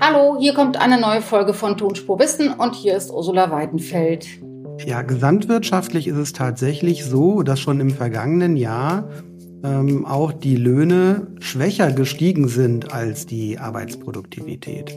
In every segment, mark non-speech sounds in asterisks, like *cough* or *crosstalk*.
Hallo, hier kommt eine neue Folge von Tonspur Wissen und hier ist Ursula Weidenfeld. Ja, gesamtwirtschaftlich ist es tatsächlich so, dass schon im vergangenen Jahr ähm, auch die Löhne schwächer gestiegen sind als die Arbeitsproduktivität.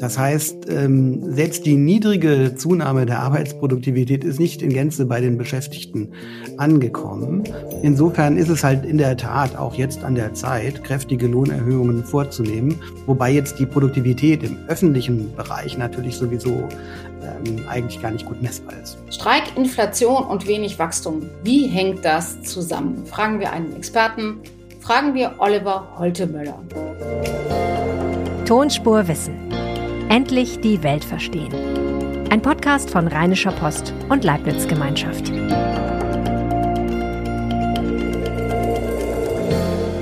Das heißt, ähm, selbst die niedrige Zunahme der Arbeitsproduktivität ist nicht in Gänze bei den Beschäftigten angekommen. Insofern ist es halt in der Tat auch jetzt an der Zeit, kräftige Lohnerhöhungen vorzunehmen, wobei jetzt die Produktivität im öffentlichen Bereich natürlich sowieso ähm, eigentlich gar nicht gut messbar ist. Streik, Inflation und wenig Wachstum. Wie hängt das zusammen? Fragen wir einen Experten. Fragen wir Oliver Holtemöller. Tonspur Wissen. Endlich die Welt verstehen. Ein Podcast von Rheinischer Post und Leibniz Gemeinschaft.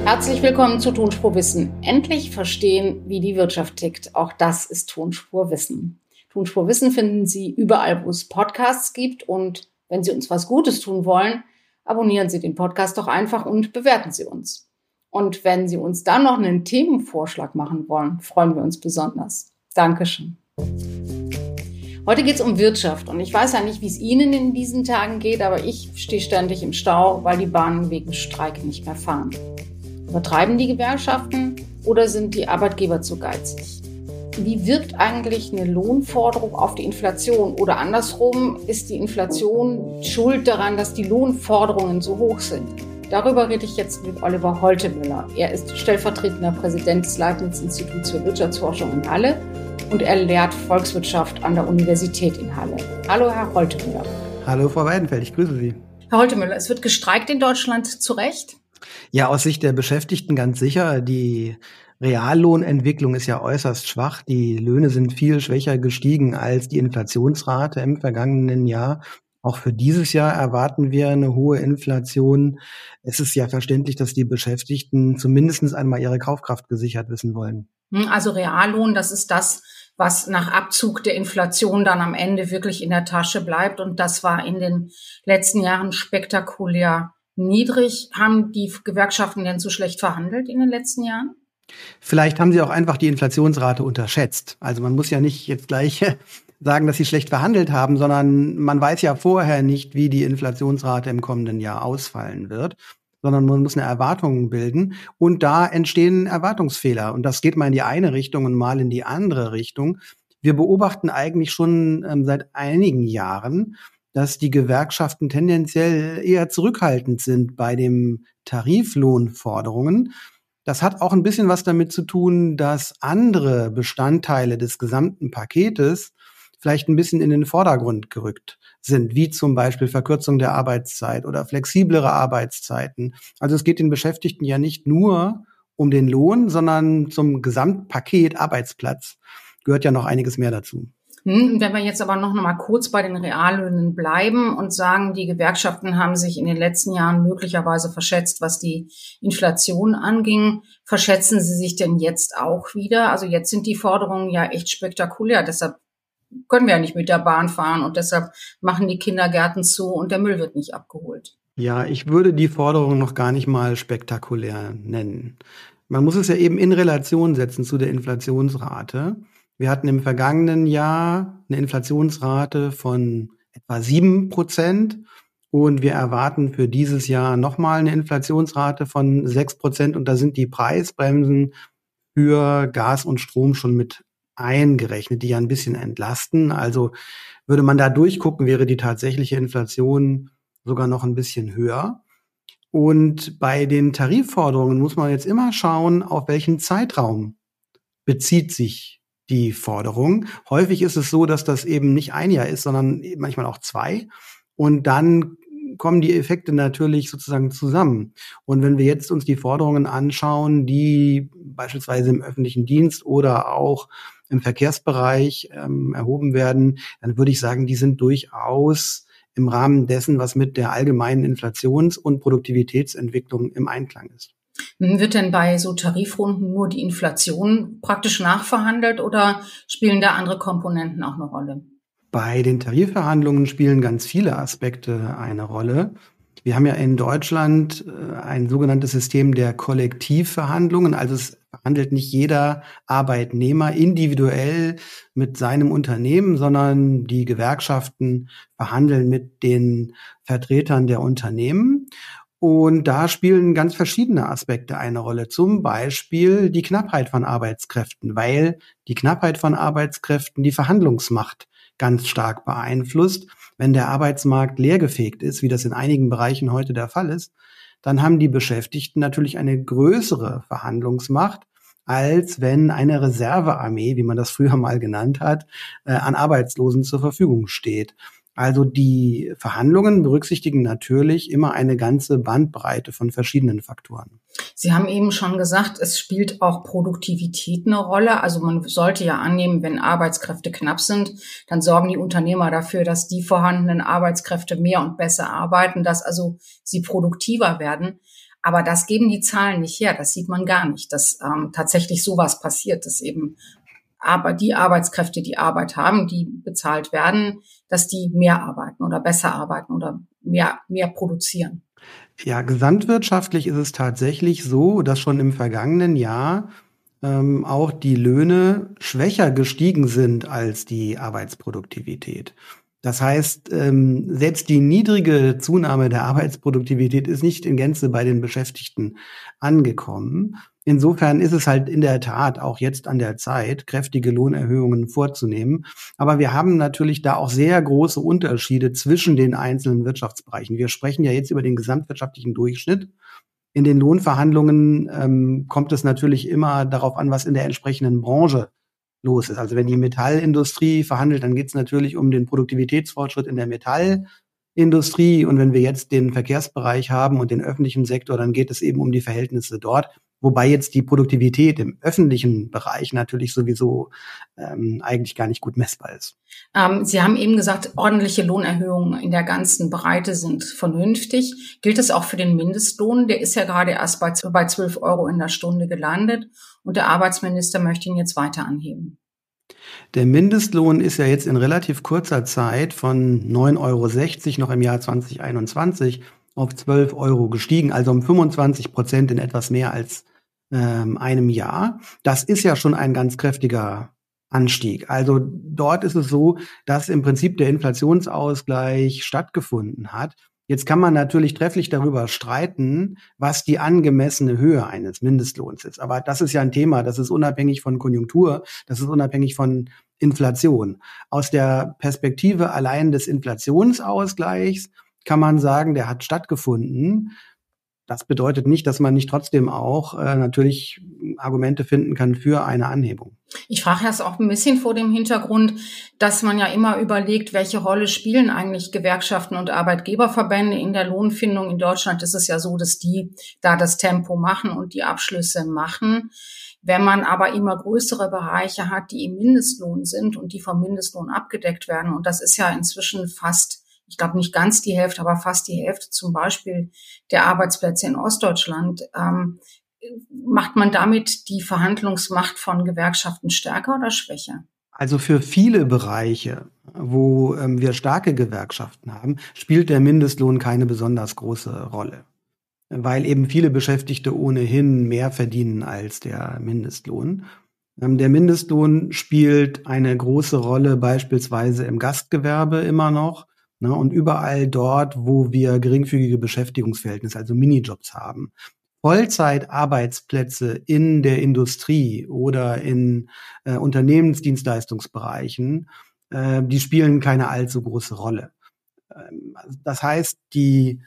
Herzlich willkommen zu Tonspur Wissen. Endlich verstehen, wie die Wirtschaft tickt. Auch das ist Tonspur Wissen. Tonspur Wissen finden Sie überall, wo es Podcasts gibt. Und wenn Sie uns was Gutes tun wollen, abonnieren Sie den Podcast doch einfach und bewerten Sie uns. Und wenn Sie uns dann noch einen Themenvorschlag machen wollen, freuen wir uns besonders. Dankeschön. Heute geht es um Wirtschaft und ich weiß ja nicht, wie es Ihnen in diesen Tagen geht, aber ich stehe ständig im Stau, weil die Bahnen wegen Streik nicht mehr fahren. Übertreiben die Gewerkschaften oder sind die Arbeitgeber zu geizig? wie wirkt eigentlich eine Lohnforderung auf die Inflation? Oder andersrum, ist die Inflation schuld daran, dass die Lohnforderungen so hoch sind? Darüber rede ich jetzt mit Oliver Holtemüller. Er ist stellvertretender Präsident des Leibniz-Instituts für Wirtschaftsforschung in Halle und er lehrt Volkswirtschaft an der Universität in Halle. Hallo, Herr Holtemüller. Hallo, Frau Weidenfeld, ich grüße Sie. Herr Holtemüller, es wird gestreikt in Deutschland zu Recht? Ja, aus Sicht der Beschäftigten ganz sicher. Die Reallohnentwicklung ist ja äußerst schwach. Die Löhne sind viel schwächer gestiegen als die Inflationsrate im vergangenen Jahr. Auch für dieses Jahr erwarten wir eine hohe Inflation. Es ist ja verständlich, dass die Beschäftigten zumindest einmal ihre Kaufkraft gesichert wissen wollen. Hm, also Reallohn, das ist das, was nach Abzug der Inflation dann am Ende wirklich in der Tasche bleibt. Und das war in den letzten Jahren spektakulär niedrig. Haben die Gewerkschaften denn so schlecht verhandelt in den letzten Jahren? Vielleicht haben sie auch einfach die Inflationsrate unterschätzt. Also man muss ja nicht jetzt gleich sagen, dass sie schlecht verhandelt haben, sondern man weiß ja vorher nicht, wie die Inflationsrate im kommenden Jahr ausfallen wird, sondern man muss eine Erwartung bilden. Und da entstehen Erwartungsfehler. Und das geht mal in die eine Richtung und mal in die andere Richtung. Wir beobachten eigentlich schon ähm, seit einigen Jahren, dass die Gewerkschaften tendenziell eher zurückhaltend sind bei den Tariflohnforderungen. Das hat auch ein bisschen was damit zu tun, dass andere Bestandteile des gesamten Paketes vielleicht ein bisschen in den Vordergrund gerückt sind, wie zum Beispiel Verkürzung der Arbeitszeit oder flexiblere Arbeitszeiten. Also es geht den Beschäftigten ja nicht nur um den Lohn, sondern zum Gesamtpaket Arbeitsplatz gehört ja noch einiges mehr dazu. Hm, wenn wir jetzt aber noch mal kurz bei den Reallöhnen bleiben und sagen, die Gewerkschaften haben sich in den letzten Jahren möglicherweise verschätzt, was die Inflation anging. Verschätzen sie sich denn jetzt auch wieder? Also jetzt sind die Forderungen ja echt spektakulär. Deshalb können wir ja nicht mit der Bahn fahren und deshalb machen die Kindergärten zu und der Müll wird nicht abgeholt. Ja, ich würde die Forderung noch gar nicht mal spektakulär nennen. Man muss es ja eben in Relation setzen zu der Inflationsrate. Wir hatten im vergangenen Jahr eine Inflationsrate von etwa sieben Prozent und wir erwarten für dieses Jahr nochmal eine Inflationsrate von sechs Prozent und da sind die Preisbremsen für Gas und Strom schon mit eingerechnet, die ja ein bisschen entlasten. Also würde man da durchgucken, wäre die tatsächliche Inflation sogar noch ein bisschen höher. Und bei den Tarifforderungen muss man jetzt immer schauen, auf welchen Zeitraum bezieht sich die Forderung. Häufig ist es so, dass das eben nicht ein Jahr ist, sondern manchmal auch zwei. Und dann kommen die Effekte natürlich sozusagen zusammen. Und wenn wir jetzt uns die Forderungen anschauen, die beispielsweise im öffentlichen Dienst oder auch im Verkehrsbereich ähm, erhoben werden, dann würde ich sagen, die sind durchaus im Rahmen dessen, was mit der allgemeinen Inflations- und Produktivitätsentwicklung im Einklang ist. Wird denn bei so Tarifrunden nur die Inflation praktisch nachverhandelt oder spielen da andere Komponenten auch eine Rolle? Bei den Tarifverhandlungen spielen ganz viele Aspekte eine Rolle. Wir haben ja in Deutschland äh, ein sogenanntes System der Kollektivverhandlungen. Also es verhandelt nicht jeder Arbeitnehmer individuell mit seinem Unternehmen, sondern die Gewerkschaften verhandeln mit den Vertretern der Unternehmen. Und da spielen ganz verschiedene Aspekte eine Rolle. Zum Beispiel die Knappheit von Arbeitskräften, weil die Knappheit von Arbeitskräften die Verhandlungsmacht ganz stark beeinflusst. Wenn der Arbeitsmarkt leergefegt ist, wie das in einigen Bereichen heute der Fall ist, dann haben die Beschäftigten natürlich eine größere Verhandlungsmacht, als wenn eine Reservearmee, wie man das früher mal genannt hat, äh, an Arbeitslosen zur Verfügung steht. Also die Verhandlungen berücksichtigen natürlich immer eine ganze Bandbreite von verschiedenen Faktoren. Sie haben eben schon gesagt, es spielt auch Produktivität eine Rolle. Also man sollte ja annehmen, wenn Arbeitskräfte knapp sind, dann sorgen die Unternehmer dafür, dass die vorhandenen Arbeitskräfte mehr und besser arbeiten, dass also sie produktiver werden. Aber das geben die Zahlen nicht her. Das sieht man gar nicht, dass ähm, tatsächlich sowas passiert, dass eben aber die Arbeitskräfte, die Arbeit haben, die bezahlt werden, dass die mehr arbeiten oder besser arbeiten oder mehr, mehr produzieren. Ja, gesamtwirtschaftlich ist es tatsächlich so, dass schon im vergangenen Jahr ähm, auch die Löhne schwächer gestiegen sind als die Arbeitsproduktivität. Das heißt, ähm, selbst die niedrige Zunahme der Arbeitsproduktivität ist nicht in Gänze bei den Beschäftigten angekommen. Insofern ist es halt in der Tat auch jetzt an der Zeit, kräftige Lohnerhöhungen vorzunehmen. Aber wir haben natürlich da auch sehr große Unterschiede zwischen den einzelnen Wirtschaftsbereichen. Wir sprechen ja jetzt über den gesamtwirtschaftlichen Durchschnitt. In den Lohnverhandlungen ähm, kommt es natürlich immer darauf an, was in der entsprechenden Branche los ist. Also wenn die Metallindustrie verhandelt, dann geht es natürlich um den Produktivitätsfortschritt in der Metallindustrie. Und wenn wir jetzt den Verkehrsbereich haben und den öffentlichen Sektor, dann geht es eben um die Verhältnisse dort. Wobei jetzt die Produktivität im öffentlichen Bereich natürlich sowieso ähm, eigentlich gar nicht gut messbar ist. Ähm, Sie haben eben gesagt, ordentliche Lohnerhöhungen in der ganzen Breite sind vernünftig. Gilt es auch für den Mindestlohn? Der ist ja gerade erst bei, bei 12 Euro in der Stunde gelandet und der Arbeitsminister möchte ihn jetzt weiter anheben. Der Mindestlohn ist ja jetzt in relativ kurzer Zeit von 9,60 Euro noch im Jahr 2021 auf 12 Euro gestiegen, also um 25 Prozent in etwas mehr als ähm, einem Jahr. Das ist ja schon ein ganz kräftiger Anstieg. Also dort ist es so, dass im Prinzip der Inflationsausgleich stattgefunden hat. Jetzt kann man natürlich trefflich darüber streiten, was die angemessene Höhe eines Mindestlohns ist. Aber das ist ja ein Thema, das ist unabhängig von Konjunktur, das ist unabhängig von Inflation. Aus der Perspektive allein des Inflationsausgleichs kann man sagen, der hat stattgefunden. Das bedeutet nicht, dass man nicht trotzdem auch äh, natürlich Argumente finden kann für eine Anhebung. Ich frage das auch ein bisschen vor dem Hintergrund, dass man ja immer überlegt, welche Rolle spielen eigentlich Gewerkschaften und Arbeitgeberverbände in der Lohnfindung. In Deutschland ist es ja so, dass die da das Tempo machen und die Abschlüsse machen. Wenn man aber immer größere Bereiche hat, die im Mindestlohn sind und die vom Mindestlohn abgedeckt werden, und das ist ja inzwischen fast ich glaube nicht ganz die Hälfte, aber fast die Hälfte zum Beispiel der Arbeitsplätze in Ostdeutschland, ähm, macht man damit die Verhandlungsmacht von Gewerkschaften stärker oder schwächer? Also für viele Bereiche, wo ähm, wir starke Gewerkschaften haben, spielt der Mindestlohn keine besonders große Rolle, weil eben viele Beschäftigte ohnehin mehr verdienen als der Mindestlohn. Ähm, der Mindestlohn spielt eine große Rolle beispielsweise im Gastgewerbe immer noch Ne? Und überall dort, wo wir geringfügige Beschäftigungsverhältnisse, also Minijobs haben. Vollzeitarbeitsplätze in der Industrie oder in äh, Unternehmensdienstleistungsbereichen, äh, die spielen keine allzu große Rolle. Ähm, das heißt, die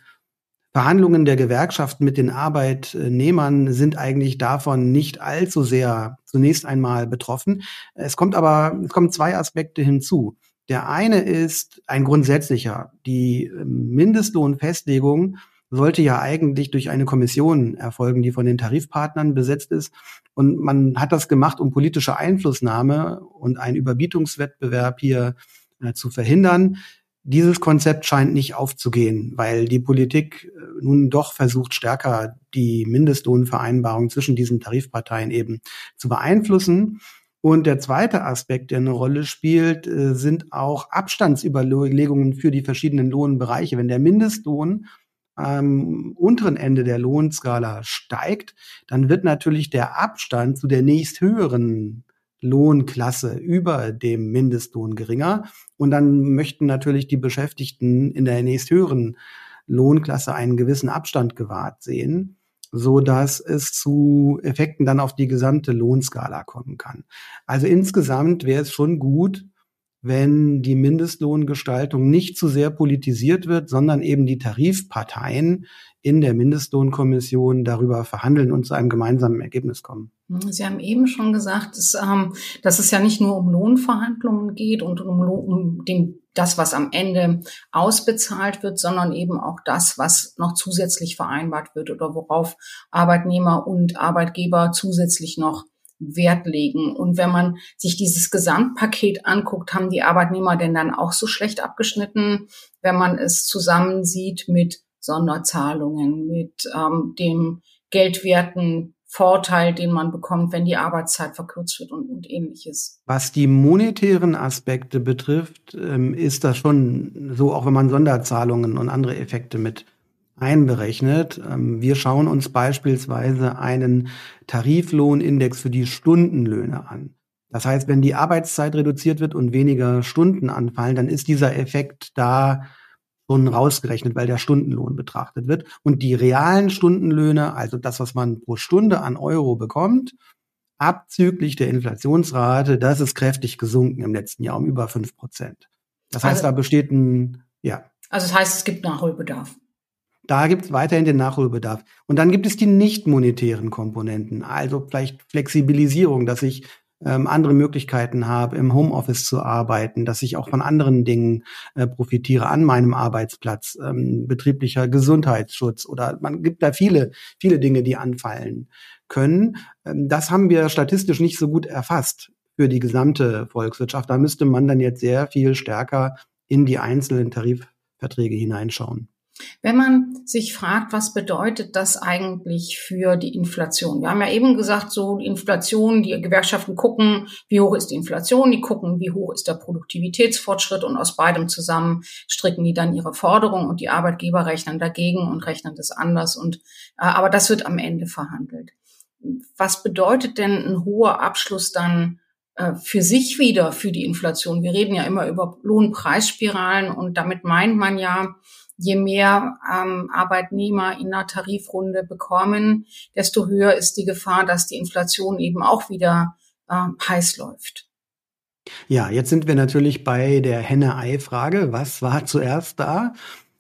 Verhandlungen der Gewerkschaften mit den Arbeitnehmern sind eigentlich davon nicht allzu sehr zunächst einmal betroffen. Es kommt aber, es kommen zwei Aspekte hinzu. Der eine ist ein grundsätzlicher. Die ähm, Mindestlohnfestlegung sollte ja eigentlich durch eine Kommission erfolgen, die von den Tarifpartnern besetzt ist. Und man hat das gemacht, um politische Einflussnahme und einen Überbietungswettbewerb hier äh, zu verhindern. Dieses Konzept scheint nicht aufzugehen, weil die Politik äh, nun doch versucht, stärker die Mindestlohnvereinbarung zwischen diesen Tarifparteien eben zu beeinflussen. Und der zweite Aspekt, der eine Rolle spielt, äh, sind auch Abstandsüberlegungen für die verschiedenen Lohnbereiche. Wenn der Mindestlohn am unteren Ende der Lohnskala steigt, dann wird natürlich der Abstand zu der nächsthöheren Lohnklasse über dem Mindestlohn geringer. Und dann möchten natürlich die Beschäftigten in der nächsthöheren Lohnklasse einen gewissen Abstand gewahrt sehen, so dass es zu Effekten dann auf die gesamte Lohnskala kommen kann. Also insgesamt wäre es schon gut, wenn die Mindestlohngestaltung nicht zu sehr politisiert wird, sondern eben die Tarifparteien in der Mindestlohnkommission darüber verhandeln und zu einem gemeinsamen Ergebnis kommen. Sie haben eben schon gesagt, dass, ähm, dass es ja nicht nur um Lohnverhandlungen geht und um, um den, das, was am Ende ausbezahlt wird, sondern eben auch das, was noch zusätzlich vereinbart wird oder worauf Arbeitnehmer und Arbeitgeber zusätzlich noch Wert legen. Und wenn man sich dieses Gesamtpaket anguckt, haben die Arbeitnehmer denn dann auch so schlecht abgeschnitten, wenn man es zusammensieht mit Sonderzahlungen, mit ähm, dem geldwerten Vorteil, den man bekommt, wenn die Arbeitszeit verkürzt wird und, und ähnliches. Was die monetären Aspekte betrifft, ähm, ist das schon so, auch wenn man Sonderzahlungen und andere Effekte mit einberechnet. Ähm, wir schauen uns beispielsweise einen Tariflohnindex für die Stundenlöhne an. Das heißt, wenn die Arbeitszeit reduziert wird und weniger Stunden anfallen, dann ist dieser Effekt da rausgerechnet, weil der Stundenlohn betrachtet wird. Und die realen Stundenlöhne, also das, was man pro Stunde an Euro bekommt, abzüglich der Inflationsrate, das ist kräftig gesunken im letzten Jahr um über fünf Prozent. Das heißt, also, da besteht ein, ja. Also das heißt, es gibt Nachholbedarf. Da gibt es weiterhin den Nachholbedarf. Und dann gibt es die nicht monetären Komponenten, also vielleicht Flexibilisierung, dass ich ähm, andere Möglichkeiten habe, im Homeoffice zu arbeiten, dass ich auch von anderen Dingen äh, profitiere an meinem Arbeitsplatz, ähm, betrieblicher Gesundheitsschutz oder man gibt da viele, viele Dinge, die anfallen können. Ähm, das haben wir statistisch nicht so gut erfasst für die gesamte Volkswirtschaft. Da müsste man dann jetzt sehr viel stärker in die einzelnen Tarifverträge hineinschauen. Wenn man sich fragt, was bedeutet das eigentlich für die Inflation? Wir haben ja eben gesagt, so die Inflation, die Gewerkschaften gucken, wie hoch ist die Inflation, die gucken, wie hoch ist der Produktivitätsfortschritt und aus beidem zusammen stricken die dann ihre Forderungen und die Arbeitgeber rechnen dagegen und rechnen das anders und äh, aber das wird am Ende verhandelt. Was bedeutet denn ein hoher Abschluss dann äh, für sich wieder für die Inflation? Wir reden ja immer über Lohnpreisspiralen und damit meint man ja, je mehr ähm, Arbeitnehmer in einer Tarifrunde bekommen, desto höher ist die Gefahr, dass die Inflation eben auch wieder äh, heiß läuft. Ja, jetzt sind wir natürlich bei der Henne-Ei-Frage. Was war zuerst da?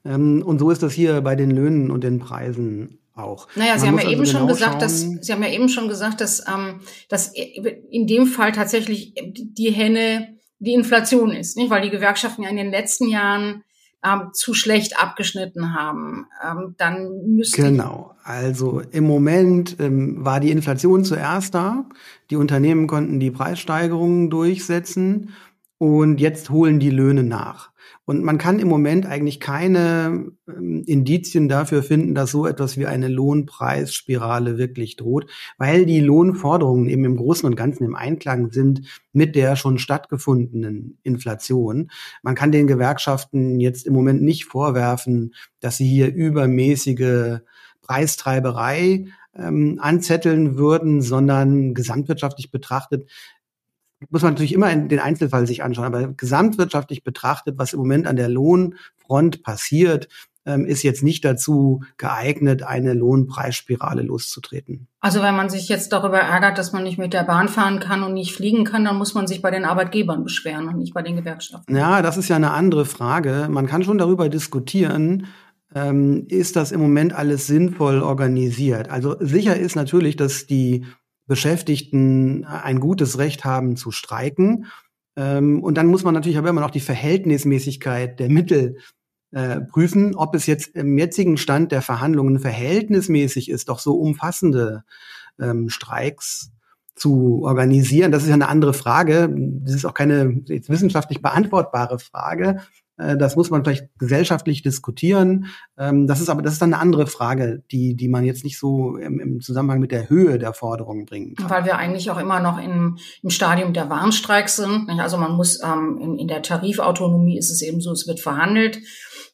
Ähm, und so ist das hier bei den Löhnen und den Preisen auch. Naja, Sie haben ja also eben genau schon gesagt, schauen, dass Sie haben ja eben schon gesagt, dass, ähm, dass in dem Fall tatsächlich die Henne die Inflation ist, nicht? Weil die Gewerkschaften ja in den letzten Jahren ähm, zu schlecht abgeschnitten haben, ähm, dann müsste genau. Also im Moment ähm, war die Inflation zuerst da. Die Unternehmen konnten die Preissteigerungen durchsetzen und jetzt holen die Löhne nach. Und man kann im Moment eigentlich keine ähm, Indizien dafür finden, dass so etwas wie eine Lohnpreisspirale wirklich droht, weil die Lohnforderungen eben im Großen und Ganzen im Einklang sind mit der schon stattgefundenen Inflation. Man kann den Gewerkschaften jetzt im Moment nicht vorwerfen, dass sie hier übermäßige Preistreiberei ähm, anzetteln würden, sondern gesamtwirtschaftlich betrachtet muss man natürlich immer in den Einzelfall sich anschauen, aber gesamtwirtschaftlich betrachtet, was im Moment an der Lohnfront passiert, ähm, ist jetzt nicht dazu geeignet, eine Lohnpreisspirale loszutreten. Also wenn man sich jetzt darüber ärgert, dass man nicht mit der Bahn fahren kann und nicht fliegen kann, dann muss man sich bei den Arbeitgebern beschweren und nicht bei den Gewerkschaften. Ja, das ist ja eine andere Frage. Man kann schon darüber diskutieren, ähm, ist das im Moment alles sinnvoll organisiert. Also sicher ist natürlich, dass die Beschäftigten ein gutes Recht haben zu streiken. Ähm, und dann muss man natürlich aber immer noch die Verhältnismäßigkeit der Mittel äh, prüfen, ob es jetzt im jetzigen Stand der Verhandlungen verhältnismäßig ist, doch so umfassende ähm, Streiks zu organisieren. Das ist ja eine andere Frage. Das ist auch keine jetzt wissenschaftlich beantwortbare Frage. Äh, das muss man vielleicht gesellschaftlich diskutieren. Ähm, das ist aber, das ist dann eine andere Frage, die, die man jetzt nicht so im, im Zusammenhang mit der Höhe der Forderungen kann. Weil wir eigentlich auch immer noch im, im Stadium der Warnstreiks sind. Also man muss, ähm, in, in der Tarifautonomie ist es eben so, es wird verhandelt.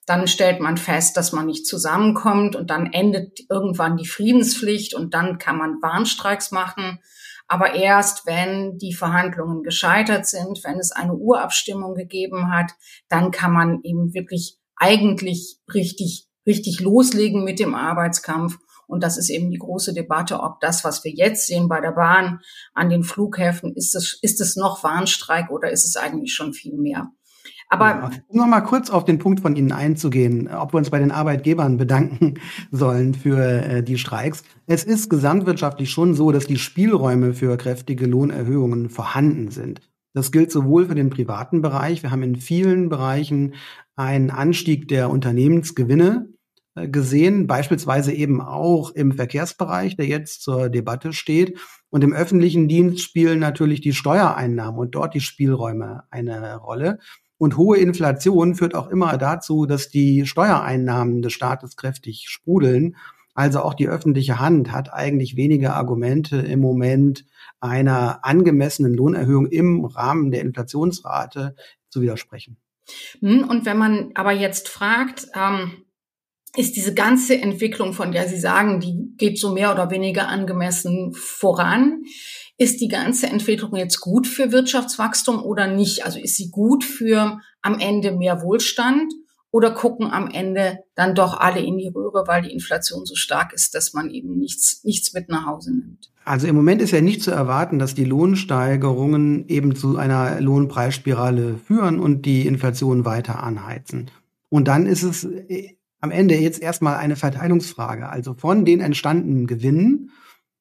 dann stellt man fest, dass man nicht zusammenkommt und dann endet irgendwann die Friedenspflicht und dann kann man Warnstreiks machen. Aber erst wenn die Verhandlungen gescheitert sind, wenn es eine Urabstimmung gegeben hat, dann kann man eben wirklich eigentlich richtig, richtig loslegen mit dem Arbeitskampf. Und das ist eben die große Debatte, ob das, was wir jetzt sehen bei der Bahn an den Flughäfen, ist es, ist es noch Warnstreik oder ist es eigentlich schon viel mehr? Aber ja, um noch mal kurz auf den Punkt von Ihnen einzugehen, ob wir uns bei den Arbeitgebern *laughs* bedanken sollen für äh, die Streiks. Es ist gesamtwirtschaftlich schon so, dass die Spielräume für kräftige Lohnerhöhungen vorhanden sind. Das gilt sowohl für den privaten Bereich. Wir haben in vielen Bereichen einen Anstieg der Unternehmensgewinne äh, gesehen, beispielsweise eben auch im Verkehrsbereich, der jetzt zur Debatte steht. Und im öffentlichen Dienst spielen natürlich die Steuereinnahmen und dort die Spielräume eine Rolle. Und hohe Inflation führt auch immer dazu, dass die Steuereinnahmen des Staates kräftig sprudeln. Also auch die öffentliche Hand hat eigentlich weniger Argumente im Moment einer angemessenen Lohnerhöhung im Rahmen der Inflationsrate zu widersprechen. Hm, und wenn man aber jetzt fragt, ähm, ist diese ganze Entwicklung, von der Sie sagen, die geht so mehr oder weniger angemessen voran, ist die ganze Entwicklung jetzt gut für Wirtschaftswachstum oder nicht? Also ist sie gut für am Ende mehr Wohlstand oder gucken am Ende dann doch alle in die Röhre, weil die Inflation so stark ist, dass man eben nichts, nichts mit nach Hause nimmt? Also im Moment ist ja nicht zu erwarten, dass die Lohnsteigerungen eben zu einer Lohnpreisspirale führen und die Inflation weiter anheizen. Und dann ist es äh, am Ende jetzt erstmal eine Verteilungsfrage. Also von den entstandenen Gewinnen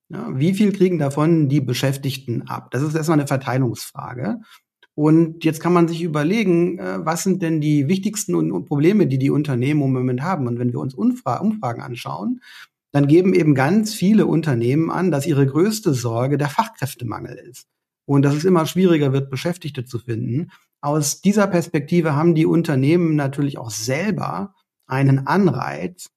ja, wie viel kriegen davon die Beschäftigten ab? Das ist erstmal eine Verteilungsfrage. Und jetzt kann man sich überlegen, äh, was sind denn die wichtigsten Probleme, die die Unternehmen im Moment haben? Und wenn wir uns Umfragen anschauen, dann geben eben ganz viele Unternehmen an, dass ihre größte Sorge der Fachkräftemangel ist. Und dass es immer schwieriger wird, Beschäftigte zu finden. Aus dieser Perspektive haben die Unternehmen natürlich auch selber einen Anreiz,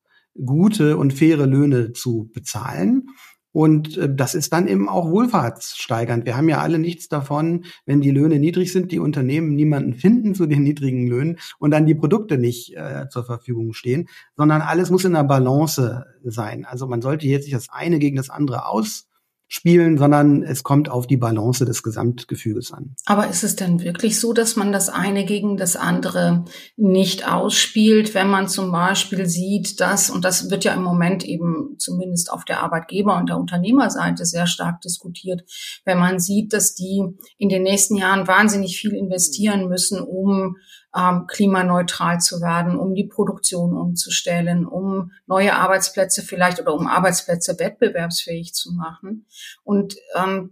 gute und faire Löhne zu bezahlen. Und äh, das ist dann eben auch wohlfahrtssteigernd. Wir haben ja alle nichts davon, wenn die Löhne niedrig sind, die Unternehmen niemanden finden zu den niedrigen Löhnen und dann die Produkte nicht äh, zur Verfügung stehen, sondern alles muss in der Balance sein. Also man sollte jetzt nicht das eine gegen das andere aus spielen, sondern es kommt auf die Balance des Gesamtgefüges an. Aber ist es denn wirklich so, dass man das eine gegen das andere nicht ausspielt, wenn man zum Beispiel sieht, dass, und das wird ja im Moment eben zumindest auf der Arbeitgeber- und der Unternehmerseite sehr stark diskutiert, wenn man sieht, dass die in den nächsten Jahren wahnsinnig viel investieren müssen, um ähm, klimaneutral zu werden, um die Produktion umzustellen, um neue Arbeitsplätze vielleicht oder um Arbeitsplätze wettbewerbsfähig zu machen. Und ähm,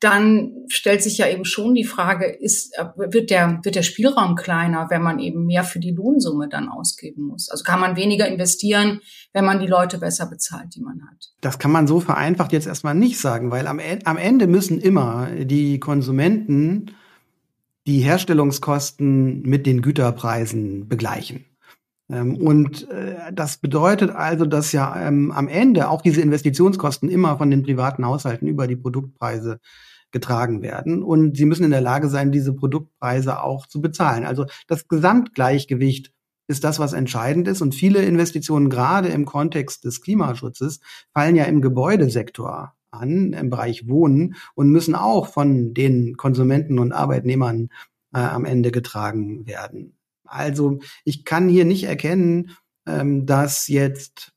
dann stellt sich ja eben schon die Frage, ist, äh, wird der, wird der Spielraum kleiner, wenn man eben mehr für die Lohnsumme dann ausgeben muss? Also kann man weniger investieren, wenn man die Leute besser bezahlt, die man hat? Das kann man so vereinfacht jetzt erstmal nicht sagen, weil am, e-, am Ende müssen immer die Konsumenten die Herstellungskosten mit den Güterpreisen begleichen. Ähm, und äh, das bedeutet also, dass ja ähm, am Ende auch diese Investitionskosten immer von den privaten Haushalten über die Produktpreise getragen werden. Und sie müssen in der Lage sein, diese Produktpreise auch zu bezahlen. Also das Gesamtgleichgewicht ist das, was entscheidend ist. Und viele Investitionen, gerade im Kontext des Klimaschutzes, fallen ja im Gebäudesektor an im Bereich Wohnen und müssen auch von den Konsumenten und Arbeitnehmern äh, am Ende getragen werden. Also ich kann hier nicht erkennen, ähm, dass jetzt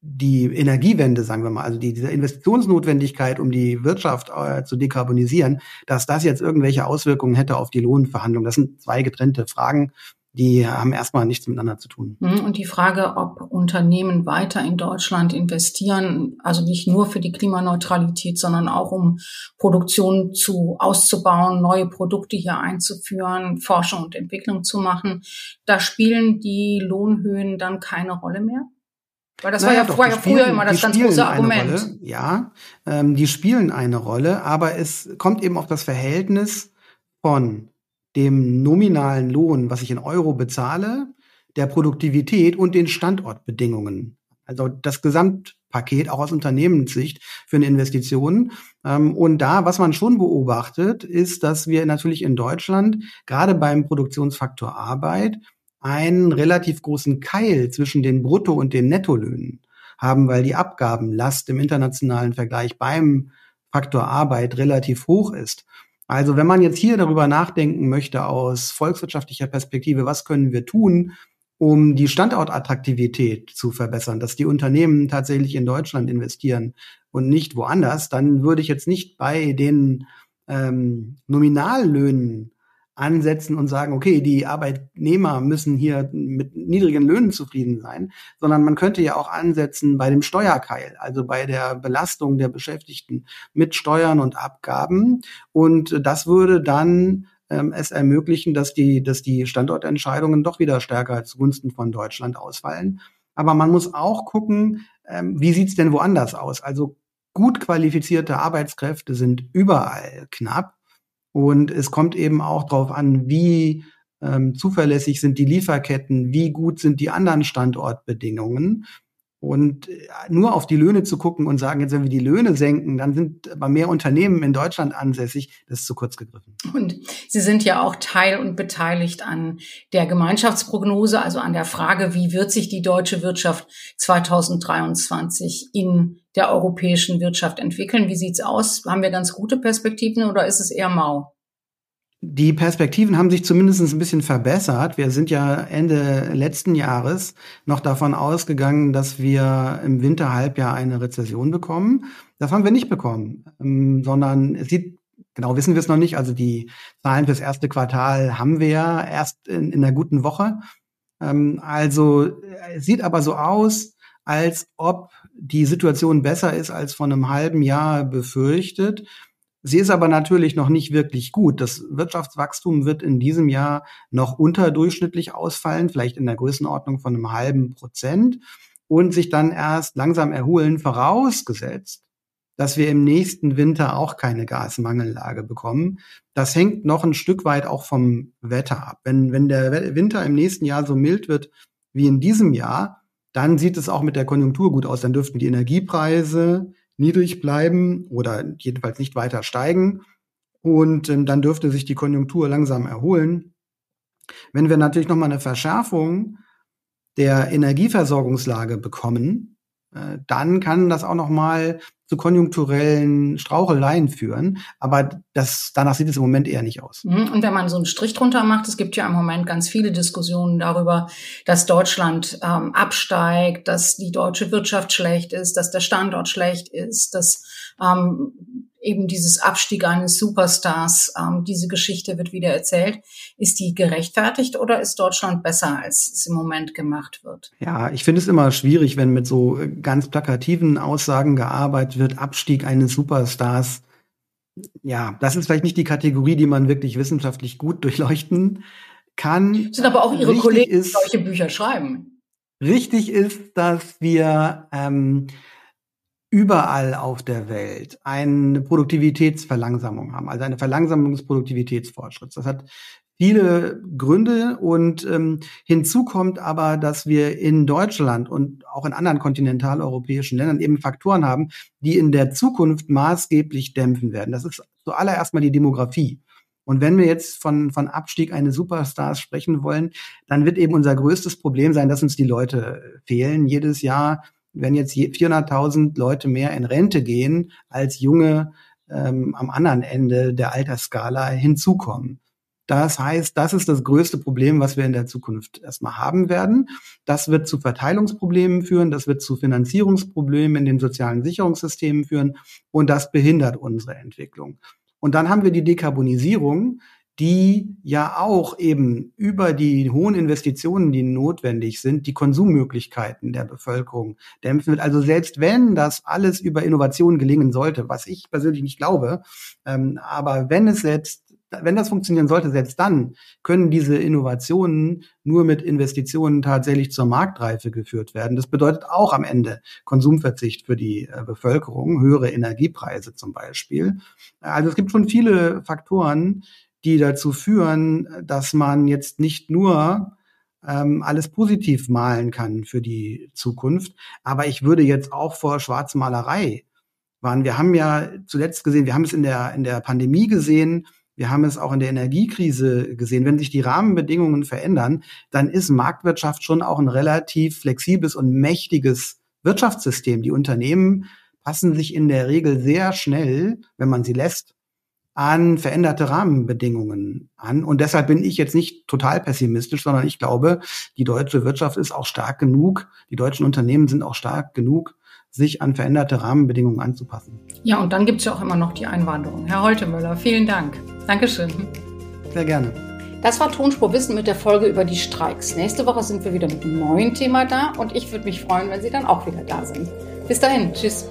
die Energiewende, sagen wir mal, also die, diese Investitionsnotwendigkeit, um die Wirtschaft äh, zu dekarbonisieren, dass das jetzt irgendwelche Auswirkungen hätte auf die Lohnverhandlungen. Das sind zwei getrennte Fragen die haben erstmal nichts miteinander zu tun. Mhm, und die Frage, ob Unternehmen weiter in Deutschland investieren, also nicht nur für die Klimaneutralität, sondern auch um Produktion zu auszubauen, neue Produkte hier einzuführen, Forschung und Entwicklung zu machen, da spielen die Lohnhöhen dann keine Rolle mehr? Weil das naja, war ja, doch, war ja früher immer das ganz große Argument. Rolle, ja, ähm, die spielen eine Rolle, aber es kommt eben auf das Verhältnis von dem nominalen Lohn, was ich in Euro bezahle, der Produktivität und den Standortbedingungen. Also das Gesamtpaket auch aus Unternehmenssicht für eine Investition. Ähm, und da, was man schon beobachtet, ist, dass wir natürlich in Deutschland gerade beim Produktionsfaktor Arbeit einen relativ großen Keil zwischen den Brutto- und den Nettolöhnen haben, weil die Abgabenlast im internationalen Vergleich beim Faktor Arbeit relativ hoch ist. Also wenn man jetzt hier darüber nachdenken möchte aus volkswirtschaftlicher Perspektive, was können wir tun, um die Standortattraktivität zu verbessern, dass die Unternehmen tatsächlich in Deutschland investieren und nicht woanders, dann würde ich jetzt nicht bei den ähm, Nominallöhnen ansetzen und sagen, okay, die Arbeitnehmer müssen hier mit niedrigen Löhnen zufrieden sein, sondern man könnte ja auch ansetzen bei dem Steuerkeil, also bei der Belastung der Beschäftigten mit Steuern und Abgaben. Und das würde dann ähm, es ermöglichen, dass die, dass die Standortentscheidungen doch wieder stärker zugunsten von Deutschland ausfallen. Aber man muss auch gucken, ähm, wie sieht's denn woanders aus? Also gut qualifizierte Arbeitskräfte sind überall knapp. Und es kommt eben auch darauf an, wie ähm, zuverlässig sind die Lieferketten, wie gut sind die anderen Standortbedingungen. Und äh, nur auf die Löhne zu gucken und sagen, jetzt wenn wir die Löhne senken, dann sind aber mehr Unternehmen in Deutschland ansässig, das ist zu kurz gegriffen. Und Sie sind ja auch Teil und beteiligt an der Gemeinschaftsprognose, also an der Frage, wie wird sich die deutsche Wirtschaft 2023 in der europäischen Wirtschaft entwickeln? Wie sieht's aus? Haben wir ganz gute Perspektiven oder ist es eher mau? Die Perspektiven haben sich zumindest ein bisschen verbessert. Wir sind ja Ende letzten Jahres noch davon ausgegangen, dass wir im Winterhalbjahr eine Rezession bekommen. Das haben wir nicht bekommen, ähm, sondern es sieht, genau wissen wir es noch nicht, also die Zahlen fürs erste Quartal haben wir erst in, in einer guten Woche. Ähm, also es sieht aber so aus, als ob die Situation besser ist als vor einem halben Jahr befürchtet. Sie ist aber natürlich noch nicht wirklich gut. Das Wirtschaftswachstum wird in diesem Jahr noch unterdurchschnittlich ausfallen, vielleicht in der Größenordnung von einem halben Prozent und sich dann erst langsam erholen, vorausgesetzt, dass wir im nächsten Winter auch keine Gasmangellage bekommen. Das hängt noch ein Stück weit auch vom Wetter ab. Wenn, wenn der Winter im nächsten Jahr so mild wird wie in diesem Jahr, dann sieht es auch mit der Konjunktur gut aus. Dann dürften die Energiepreise niedrig bleiben oder jedenfalls nicht weiter steigen. Und ähm, dann dürfte sich die Konjunktur langsam erholen. Wenn wir natürlich nochmal eine Verschärfung der Energieversorgungslage bekommen, äh, dann kann das auch nochmal zu konjunkturellen Straucheleien führen. Aber das, danach sieht es im Moment eher nicht aus. Mhm. Und wenn man so einen Strich drunter macht, es gibt ja im Moment ganz viele Diskussionen darüber, dass Deutschland ähm, absteigt, dass die deutsche Wirtschaft schlecht ist, dass der Standort schlecht ist, dass ähm, eben dieses Abstieg eines Superstars, ähm, diese Geschichte wird wieder erzählt. Ist die gerechtfertigt oder ist Deutschland besser, als es im Moment gemacht wird? Ja, ich finde es immer schwierig, wenn mit so ganz plakativen Aussagen gearbeitet wird, Abstieg eines Superstars. Ja, das ist vielleicht nicht die Kategorie, die man wirklich wissenschaftlich gut *laughs* durchleuchten kann. Sind aber auch Ihre Kollegen, die solche Bücher schreiben. Richtig ist, dass wir ähm, überall auf der Welt eine Produktivitätsverlangsamung haben, also eine Verlangsamung des Produktivitätsfortschritts. Das hat viele Gründe und ähm, hinzu kommt aber, dass wir in Deutschland und auch in anderen kontinentaleuropäischen Ländern eben Faktoren haben, die in der Zukunft maßgeblich dämpfen werden. Das ist zuallererst mal die Demografie. Und wenn wir jetzt von, von Abstieg eines Superstars sprechen wollen, dann wird eben unser größtes Problem sein, dass uns die Leute fehlen. Jedes Jahr wenn jetzt 400.000 Leute mehr in Rente gehen, als junge ähm, am anderen Ende der Altersskala hinzukommen. Das heißt, das ist das größte Problem, was wir in der Zukunft erstmal haben werden. Das wird zu Verteilungsproblemen führen, das wird zu Finanzierungsproblemen in den sozialen Sicherungssystemen führen und das behindert unsere Entwicklung. Und dann haben wir die Dekarbonisierung, die ja auch eben über die hohen Investitionen, die notwendig sind, die Konsummöglichkeiten der Bevölkerung dämpfen wird. Also selbst wenn das alles über Innovation gelingen sollte, was ich persönlich nicht glaube, ähm, aber wenn es selbst wenn das funktionieren sollte, selbst dann können diese Innovationen nur mit Investitionen tatsächlich zur Marktreife geführt werden. Das bedeutet auch am Ende Konsumverzicht für die äh, Bevölkerung, höhere Energiepreise zum Beispiel. Also es gibt schon viele Faktoren, die dazu führen, dass man jetzt nicht nur ähm, alles positiv malen kann für die Zukunft. Aber ich würde jetzt auch vor Schwarzmalerei warnen. Wir haben ja zuletzt gesehen, wir haben es in der, in der Pandemie gesehen, Wir haben es auch in der Energiekrise gesehen. Wenn sich die Rahmenbedingungen verändern, dann ist Marktwirtschaft schon auch ein relativ flexibles und mächtiges Wirtschaftssystem. Die Unternehmen passen sich in der Regel sehr schnell, wenn man sie lässt, an veränderte Rahmenbedingungen an. Und deshalb bin ich jetzt nicht total pessimistisch, sondern ich glaube, die deutsche Wirtschaft ist auch stark genug, die deutschen Unternehmen sind auch stark genug, sich an veränderte Rahmenbedingungen anzupassen. Ja, und dann gibt es ja auch immer noch die Einwanderung. Herr Holtemöller, vielen Dank. Dankeschön. Sehr gerne. Das war Tonspur Wissen mit der Folge über die Streiks. Nächste Woche sind wir wieder mit einem neuen Thema da und ich würde mich freuen, wenn Sie dann auch wieder da sind. Bis dahin, tschüss.